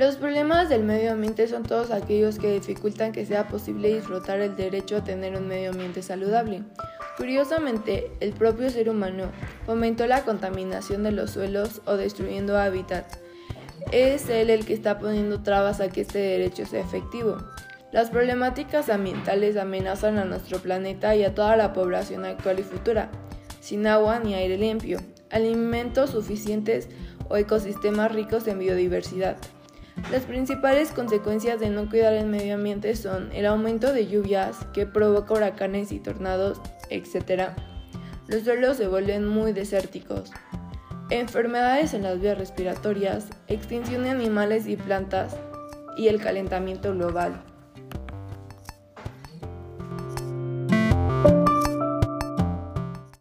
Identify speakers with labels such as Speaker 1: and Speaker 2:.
Speaker 1: Los problemas del medio ambiente son todos aquellos que dificultan que sea posible disfrutar el derecho a tener un medio ambiente saludable. Curiosamente, el propio ser humano fomentó la contaminación de los suelos o destruyendo hábitats. Es él el que está poniendo trabas a que este derecho sea efectivo. Las problemáticas ambientales amenazan a nuestro planeta y a toda la población actual y futura, sin agua ni aire limpio, alimentos suficientes o ecosistemas ricos en biodiversidad. Las principales consecuencias de no cuidar el medio ambiente son el aumento de lluvias que provoca huracanes y tornados, etc. Los suelos se vuelven muy desérticos. Enfermedades en las vías respiratorias, extinción de animales y plantas y el calentamiento global.